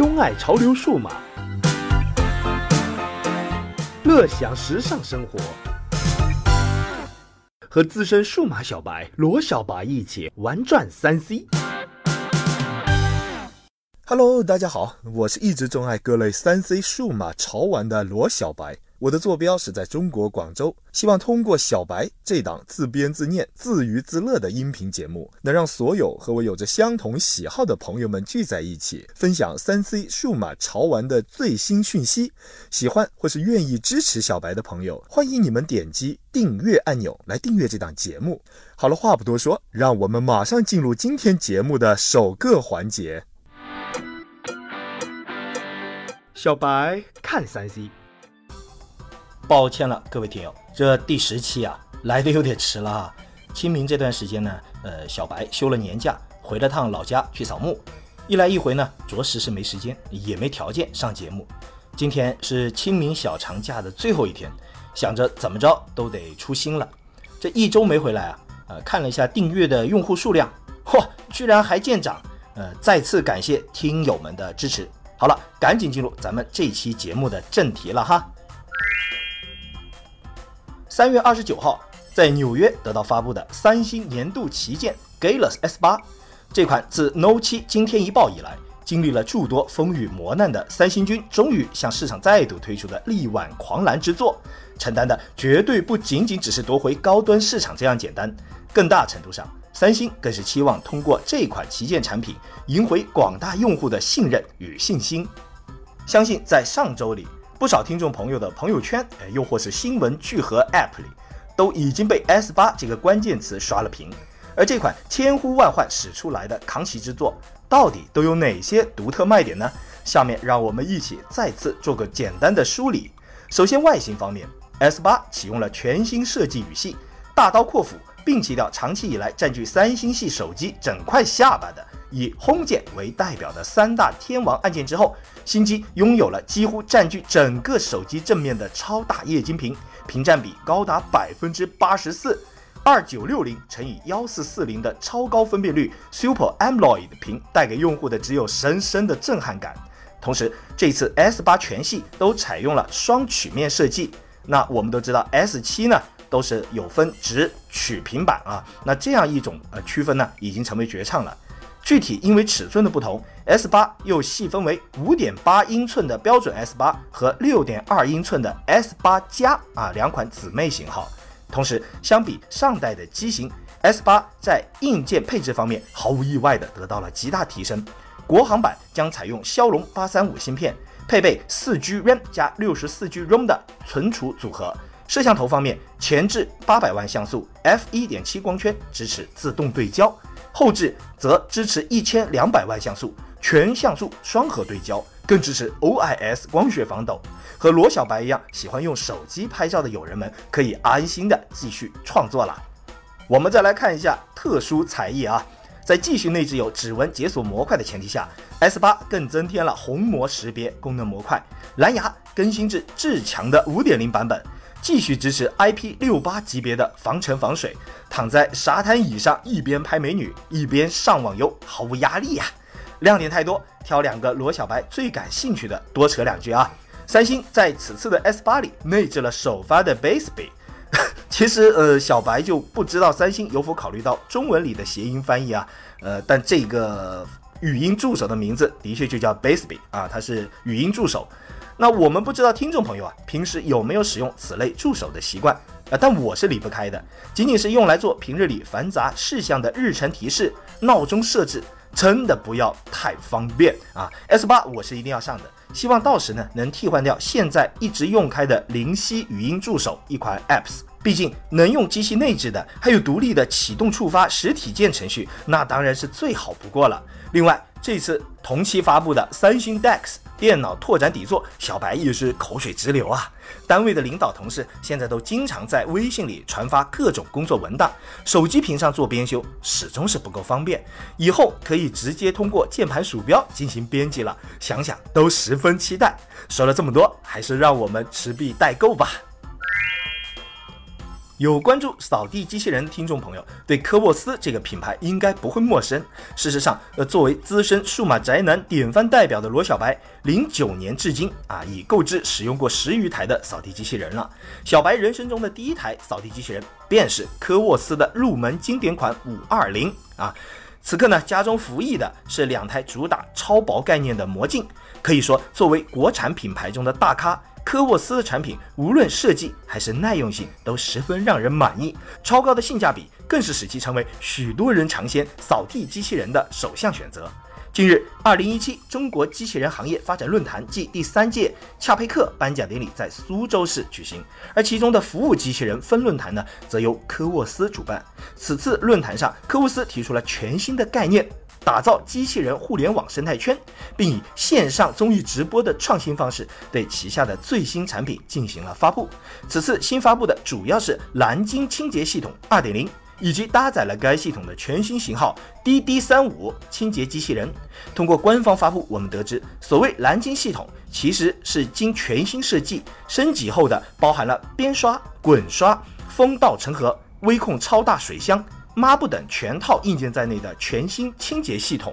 钟爱潮流数码，乐享时尚生活，和资深数码小白罗小白一起玩转三 C。Hello，大家好，我是一直钟爱各类三 C 数码潮玩的罗小白。我的坐标是在中国广州，希望通过小白这档自编自念、自娱自乐的音频节目，能让所有和我有着相同喜好的朋友们聚在一起，分享三 C 数码潮玩的最新讯息。喜欢或是愿意支持小白的朋友，欢迎你们点击订阅按钮来订阅这档节目。好了，话不多说，让我们马上进入今天节目的首个环节。小白看三 C。抱歉了，各位听友，这第十期啊来的有点迟了啊。清明这段时间呢，呃，小白休了年假，回了趟老家去扫墓，一来一回呢，着实是没时间，也没条件上节目。今天是清明小长假的最后一天，想着怎么着都得出新了。这一周没回来啊，呃，看了一下订阅的用户数量，嚯，居然还见涨，呃，再次感谢听友们的支持。好了，赶紧进入咱们这期节目的正题了哈。三月二十九号，在纽约得到发布的三星年度旗舰 Galaxy S 八，这款自 Note 7惊天一爆以来，经历了诸多风雨磨难的三星军，终于向市场再度推出的力挽狂澜之作，承担的绝对不仅仅只是夺回高端市场这样简单，更大程度上，三星更是期望通过这款旗舰产品，赢回广大用户的信任与信心。相信在上周里。不少听众朋友的朋友圈，哎，又或是新闻聚合 App 里，都已经被 S 八这个关键词刷了屏。而这款千呼万唤使出来的扛旗之作，到底都有哪些独特卖点呢？下面让我们一起再次做个简单的梳理。首先，外形方面，S 八启用了全新设计语系，大刀阔斧，摒弃掉长期以来占据三星系手机整块下巴的。以 Home 键为代表的三大天王按键之后，新机拥有了几乎占据整个手机正面的超大液晶屏，屏占比高达百分之八十四，二九六零乘以幺四四零的超高分辨率 Super AMOLED 屏带给用户的只有深深的震撼感。同时，这次 S 八全系都采用了双曲面设计。那我们都知道 S 七呢都是有分直曲屏版啊，那这样一种呃区分呢已经成为绝唱了。具体因为尺寸的不同，S 八又细分为五点八英寸的标准 S 八和六点二英寸的 S 八加啊两款姊妹型号。同时，相比上代的机型，S 八在硬件配置方面毫无意外的得到了极大提升。国行版将采用骁龙八三五芯片，配备四 G RAM 加六十四 G ROM 的存储组合。摄像头方面，前置八百万像素 f 一点七光圈，支持自动对焦。后置则支持一千两百万像素全像素双核对焦，更支持 OIS 光学防抖。和罗小白一样喜欢用手机拍照的友人们，可以安心的继续创作了。我们再来看一下特殊才艺啊，在继续内置有指纹解锁模块的前提下，S 八更增添了虹膜识别功能模块，蓝牙更新至至强的五点零版本。继续支持 IP 六八级别的防尘防水，躺在沙滩椅上一边拍美女一边上网游，毫无压力呀！亮点太多，挑两个罗小白最感兴趣的多扯两句啊。三星在此次的 S 八里内置了首发的 Baseby，其实呃小白就不知道三星有否考虑到中文里的谐音翻译啊，呃但这个语音助手的名字的确就叫 Baseby 啊，它是语音助手。那我们不知道听众朋友啊，平时有没有使用此类助手的习惯啊？但我是离不开的，仅仅是用来做平日里繁杂事项的日程提示、闹钟设置，真的不要太方便啊！S 八我是一定要上的，希望到时呢能替换掉现在一直用开的灵犀语音助手一款 Apps，毕竟能用机器内置的，还有独立的启动触发实体键程序，那当然是最好不过了。另外，这次同期发布的三星 DeX。电脑拓展底座，小白也是口水直流啊！单位的领导同事现在都经常在微信里传发各种工作文档，手机屏上做编修始终是不够方便，以后可以直接通过键盘鼠标进行编辑了，想想都十分期待。说了这么多，还是让我们持币代购吧。有关注扫地机器人听众朋友，对科沃斯这个品牌应该不会陌生。事实上，呃，作为资深数码宅男典范代表的罗小白，零九年至今啊，已购置使用过十余台的扫地机器人了。小白人生中的第一台扫地机器人，便是科沃斯的入门经典款五二零啊。此刻呢，家中服役的是两台主打超薄概念的魔镜，可以说作为国产品牌中的大咖。科沃斯的产品无论设计还是耐用性都十分让人满意，超高的性价比更是使其成为许多人尝鲜扫地机器人的首项选择。近日，二零一七中国机器人行业发展论坛暨第三届恰佩克颁奖典礼在苏州市举行，而其中的服务机器人分论坛呢，则由科沃斯主办。此次论坛上，科沃斯提出了全新的概念。打造机器人互联网生态圈，并以线上综艺直播的创新方式对旗下的最新产品进行了发布。此次新发布的主要是蓝鲸清洁系统2.0，以及搭载了该系统的全新型号 DD35 清洁机器人。通过官方发布，我们得知，所谓蓝鲸系统其实是经全新设计升级后的，包含了边刷、滚刷、风道成盒、微控超大水箱。抹布等全套硬件在内的全新清洁系统，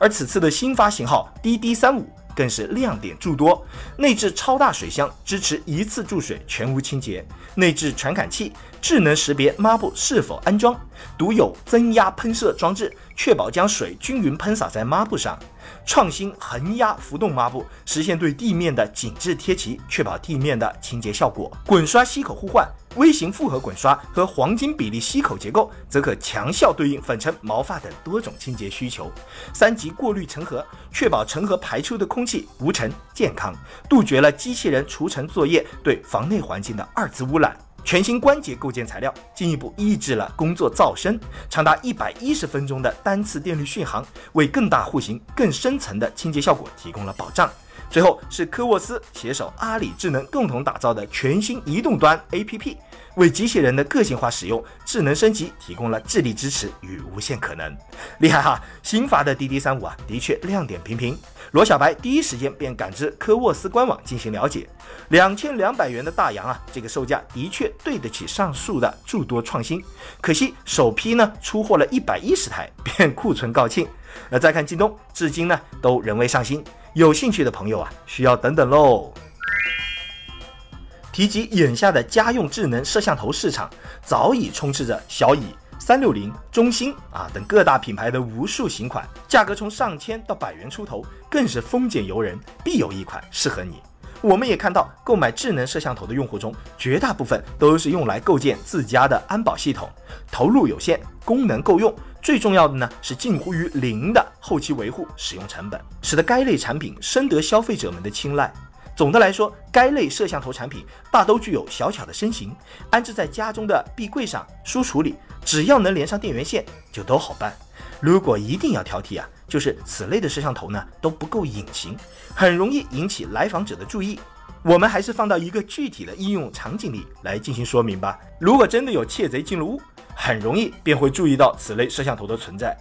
而此次的新发型号 DD 三五更是亮点诸多。内置超大水箱，支持一次注水全屋清洁；内置传感器，智能识别抹布是否安装；独有增压喷射装置，确保将水均匀喷洒在抹布上；创新横压浮动抹布，实现对地面的紧致贴齐，确保地面的清洁效果；滚刷吸口互换。微型复合滚刷和黄金比例吸口结构，则可强效对应粉尘、毛发等多种清洁需求。三级过滤成盒，确保成盒排出的空气无尘、健康，杜绝了机器人除尘作业对房内环境的二次污染。全新关节构件材料，进一步抑制了工作噪声。长达一百一十分钟的单次电力续航，为更大户型、更深层的清洁效果提供了保障。最后是科沃斯携手阿里智能共同打造的全新移动端 APP，为机器人的个性化使用、智能升级提供了智力支持与无限可能。厉害哈！新发的 DD 三五啊，的确亮点频频。罗小白第一时间便赶至科沃斯官网进行了解，两千两百元的大洋啊，这个售价的确对得起上述的诸多创新。可惜首批呢出货了一百一十台便库存告罄。那再看京东，至今呢都仍未上新。有兴趣的朋友啊，需要等等喽。提及眼下的家用智能摄像头市场，早已充斥着小蚁、三六零、中兴啊等各大品牌的无数型款，价格从上千到百元出头，更是丰俭由人，必有一款适合你。我们也看到，购买智能摄像头的用户中，绝大部分都是用来构建自家的安保系统，投入有限，功能够用。最重要的呢是近乎于零的后期维护使用成本，使得该类产品深得消费者们的青睐。总的来说，该类摄像头产品大都具有小巧的身形，安置在家中的壁柜上、书橱里，只要能连上电源线就都好办。如果一定要挑剔啊，就是此类的摄像头呢都不够隐形，很容易引起来访者的注意。我们还是放到一个具体的应用场景里来进行说明吧。如果真的有窃贼进了屋，很容易便会注意到此类摄像头的存在，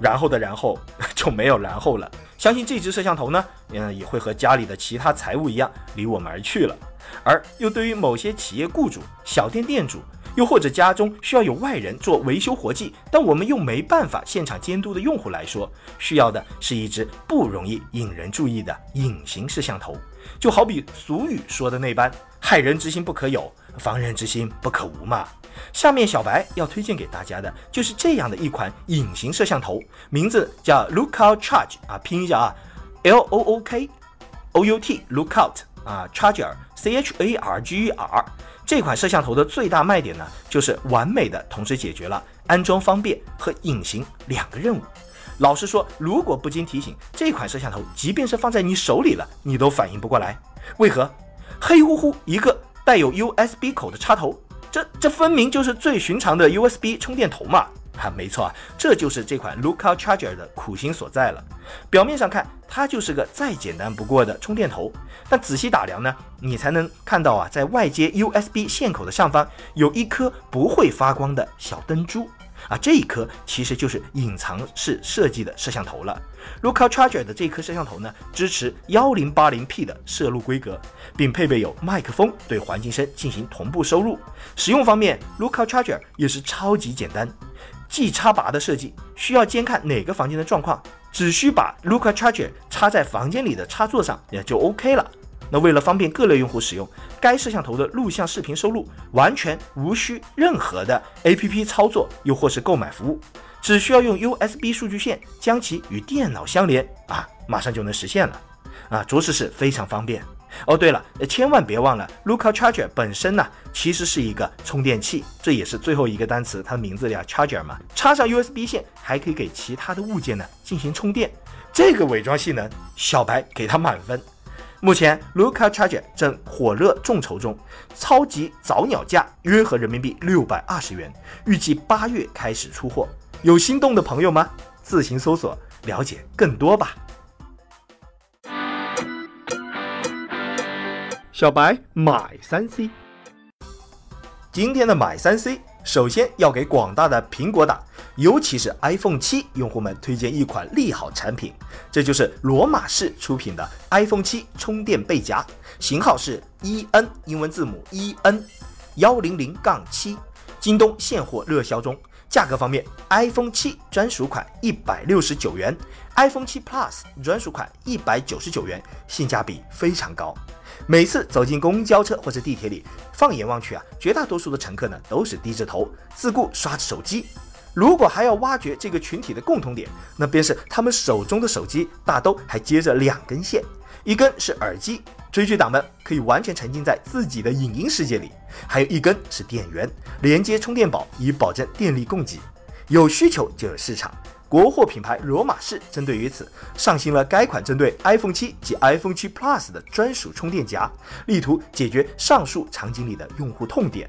然后的然后 就没有然后了。相信这只摄像头呢，嗯，也会和家里的其他财物一样离我们而去了。而又对于某些企业雇主、小店店主，又或者家中需要有外人做维修活计，但我们又没办法现场监督的用户来说，需要的是一只不容易引人注意的隐形摄像头。就好比俗语说的那般，害人之心不可有，防人之心不可无嘛。下面小白要推荐给大家的就是这样的一款隐形摄像头，名字叫 Lookout Charge 啊，拼一下啊，L O O K O U T Lookout 啊，Charger C H A R G E R。这款摄像头的最大卖点呢，就是完美的同时解决了安装方便和隐形两个任务。老实说，如果不经提醒，这款摄像头即便是放在你手里了，你都反应不过来。为何？黑乎乎一个带有 USB 口的插头，这这分明就是最寻常的 USB 充电头嘛！哈，没错啊，这就是这款 Lookout Charger 的苦心所在了。表面上看，它就是个再简单不过的充电头，但仔细打量呢，你才能看到啊，在外接 USB 线口的上方有一颗不会发光的小灯珠。啊，这一颗其实就是隐藏式设计的摄像头了。Lookout Charger 的这颗摄像头呢，支持 1080P 的摄录规格，并配备有麦克风对环境声进行同步收录。使用方面，Lookout Charger 也是超级简单。G 插拔的设计，需要监看哪个房间的状况，只需把 Lookout Charger 插在房间里的插座上也就 OK 了。那为了方便各类用户使用，该摄像头的录像视频收录完全无需任何的 APP 操作，又或是购买服务，只需要用 USB 数据线将其与电脑相连啊，马上就能实现了啊，着实是非常方便。哦，对了，千万别忘了，Lookout Charger 本身呢，其实是一个充电器，这也是最后一个单词，它的名字叫 Charger 嘛。插上 USB 线，还可以给其他的物件呢进行充电。这个伪装性能，小白给它满分。目前，Lookout Charger 正火热众筹中，超级早鸟价约合人民币六百二十元，预计八月开始出货。有心动的朋友吗？自行搜索了解更多吧。小白买三 C，今天的买三 C，首先要给广大的苹果党，尤其是 iPhone 七用户们推荐一款利好产品，这就是罗马仕出品的 iPhone 七充电背夹，型号是 EN 英文字母 EN 幺零零杠七，京东现货热销中。价格方面，iPhone 七专属款一百六十九元，iPhone 七 Plus 专属款一百九十九元，性价比非常高。每次走进公交车或者地铁里，放眼望去啊，绝大多数的乘客呢都是低着头，自顾刷着手机。如果还要挖掘这个群体的共同点，那便是他们手中的手机大都还接着两根线，一根是耳机，追剧党们可以完全沉浸在自己的影音世界里；还有一根是电源，连接充电宝以保证电力供给。有需求就有市场。国货品牌罗马仕针对于此上新了该款针对 iPhone 七及 iPhone 七 Plus 的专属充电夹，力图解决上述场景里的用户痛点。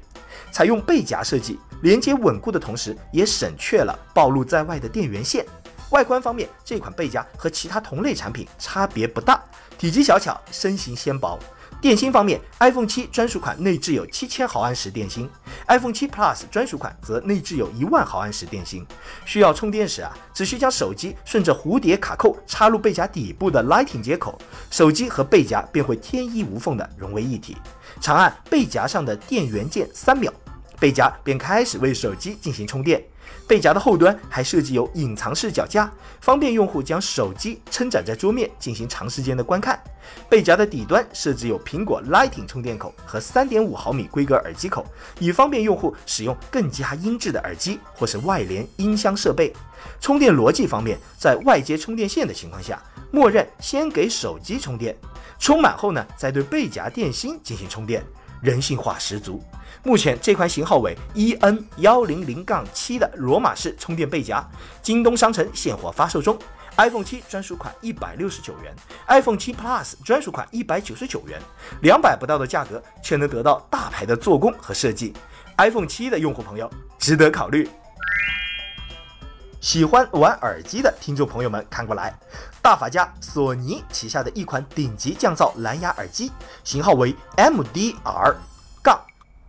采用背夹设计，连接稳固的同时，也省却了暴露在外的电源线。外观方面，这款背夹和其他同类产品差别不大，体积小巧，身形纤薄。电芯方面，iPhone 七专属款内置有七千毫安时电芯，iPhone 七 Plus 专属款则内置有一万毫安时电芯。需要充电时啊，只需将手机顺着蝴蝶卡扣插入背夹底部的 Lightning 接口，手机和背夹便会天衣无缝的融为一体。长按背夹上的电源键三秒，背夹便开始为手机进行充电。背夹的后端还设计有隐藏式脚架，方便用户将手机撑展在桌面进行长时间的观看。背夹的底端设置有苹果 Lightning 充电口和3.5毫米规格耳机口，以方便用户使用更加音质的耳机或是外联音箱设备。充电逻辑方面，在外接充电线的情况下，默认先给手机充电，充满后呢，再对背夹电芯进行充电，人性化十足。目前这款型号为 EN 幺零零杠七的罗马式充电背夹，京东商城现货发售中。iPhone 七专属款一百六十九元，iPhone 七 Plus 专属款一百九十九元，两百不到的价格却能得到大牌的做工和设计。iPhone 七的用户朋友值得考虑。喜欢玩耳机的听众朋友们看过来，大法家索尼旗下的一款顶级降噪蓝牙耳机，型号为 MDR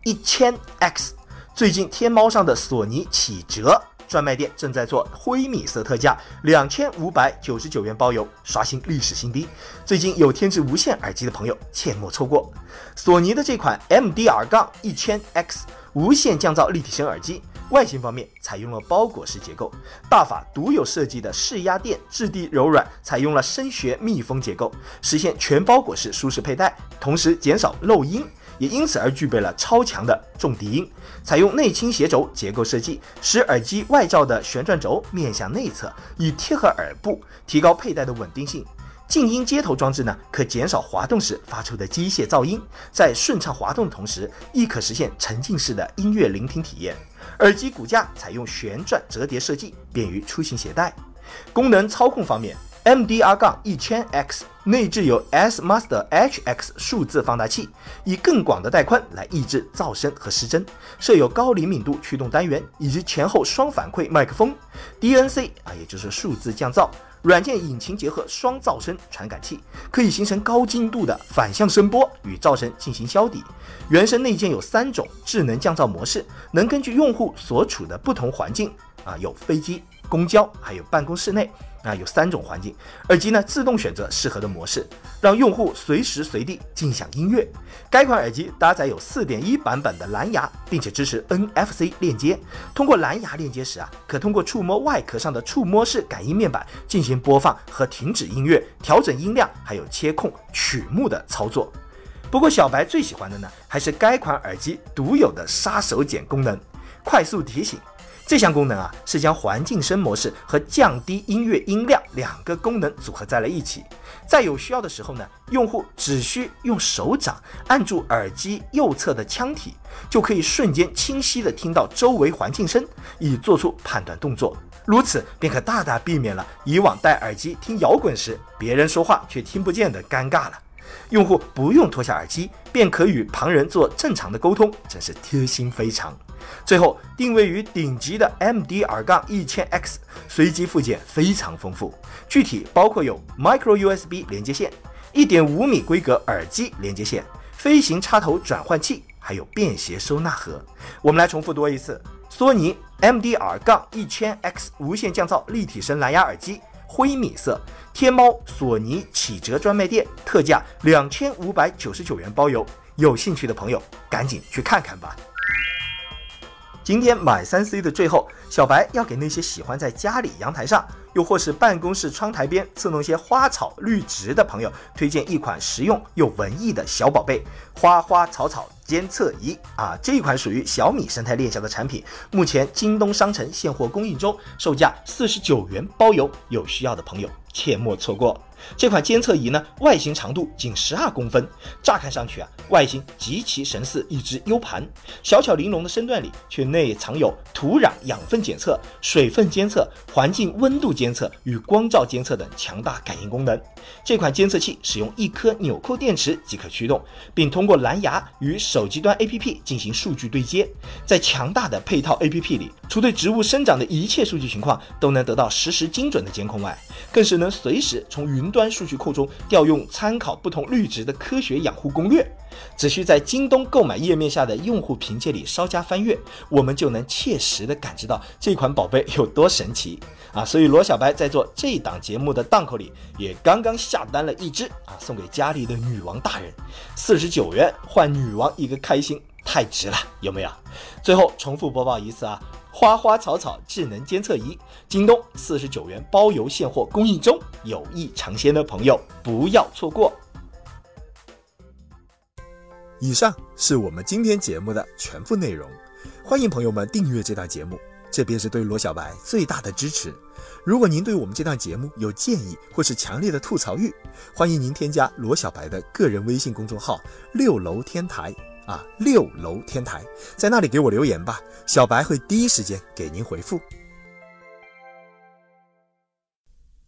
一千 X，最近天猫上的索尼起折。专卖店正在做灰米色特价，两千五百九十九元包邮，刷新历史新低。最近有添置无线耳机的朋友，切莫错过。索尼的这款 MDR 杠一千 X 无线降噪立体声耳机，外形方面采用了包裹式结构，大法独有设计的试压垫质地柔软，采用了声学密封结构，实现全包裹式舒适佩戴，同时减少漏音。也因此而具备了超强的重低音，采用内倾斜轴结构设计，使耳机外罩的旋转轴面向内侧，以贴合耳部，提高佩戴的稳定性。静音接头装置呢，可减少滑动时发出的机械噪音，在顺畅滑动的同时，亦可实现沉浸式的音乐聆听体验。耳机骨架采用旋转折叠设计，便于出行携带。功能操控方面。MDR 杠一千 X 内置有 S Master HX 数字放大器，以更广的带宽来抑制噪声和失真。设有高灵敏度驱动单元以及前后双反馈麦克风，DNC 啊，也就是数字降噪软件引擎结合双噪声传感器，可以形成高精度的反向声波与噪声进行消抵。原生内建有三种智能降噪模式，能根据用户所处的不同环境。啊，有飞机、公交，还有办公室内。啊，有三种环境，耳机呢自动选择适合的模式，让用户随时随地尽享音乐。该款耳机搭载有4.1版本的蓝牙，并且支持 NFC 链接。通过蓝牙链接时啊，可通过触摸外壳上的触摸式感应面板进行播放和停止音乐、调整音量，还有切控曲目的操作。不过小白最喜欢的呢，还是该款耳机独有的杀手锏功能——快速提醒。这项功能啊，是将环境声模式和降低音乐音量两个功能组合在了一起。在有需要的时候呢，用户只需用手掌按住耳机右侧的腔体，就可以瞬间清晰地听到周围环境声，以做出判断动作。如此便可大大避免了以往戴耳机听摇滚时别人说话却听不见的尴尬了。用户不用脱下耳机，便可与旁人做正常的沟通，真是贴心非常。最后，定位于顶级的 MDR-1000X 随机附件非常丰富，具体包括有 Micro USB 连接线、1.5米规格耳机连接线、飞行插头转换器，还有便携收纳盒。我们来重复多一次：索尼 MDR-1000X 无线降噪立体声蓝牙耳机，灰米色，天猫、索尼启哲专卖店特价两千五百九十九元包邮，有兴趣的朋友赶紧去看看吧。今天买三 C 的最后，小白要给那些喜欢在家里阳台上，又或是办公室窗台边伺弄些花草绿植的朋友，推荐一款实用又文艺的小宝贝——花花草草监测仪啊！这一款属于小米生态链下的产品，目前京东商城现货供应中，售价四十九元包邮，有需要的朋友切莫错过。这款监测仪呢，外形长度仅十二公分，乍看上去啊，外形极其神似一只 U 盘。小巧玲珑的身段里，却内藏有土壤养分检测、水分监测、环境温度监监测与光照监测等强大感应功能。这款监测器使用一颗纽扣电池即可驱动，并通过蓝牙与手机端 APP 进行数据对接。在强大的配套 APP 里，除对植物生长的一切数据情况都能得到实时精准的监控外，更是能随时从云端数据库中调用参考不同绿植的科学养护攻略。只需在京东购买页面下的用户凭借里稍加翻阅，我们就能切实的感知到这款宝贝有多神奇啊！所以罗小白在做这档节目的档口里，也刚刚下单了一只啊，送给家里的女王大人，四十九元换女王一个开心，太值了，有没有？最后重复播报一次啊！花花草草智能监测仪，京东四十九元包邮现货供应中，有意尝鲜的朋友不要错过。以上是我们今天节目的全部内容，欢迎朋友们订阅这档节目，这便是对罗小白最大的支持。如果您对我们这档节目有建议或是强烈的吐槽欲，欢迎您添加罗小白的个人微信公众号“六楼天台”。啊，六楼天台，在那里给我留言吧，小白会第一时间给您回复。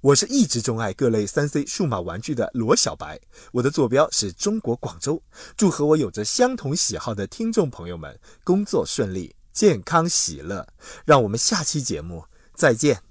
我是一直钟爱各类三 C 数码玩具的罗小白，我的坐标是中国广州。祝和我有着相同喜好的听众朋友们工作顺利、健康喜乐。让我们下期节目再见。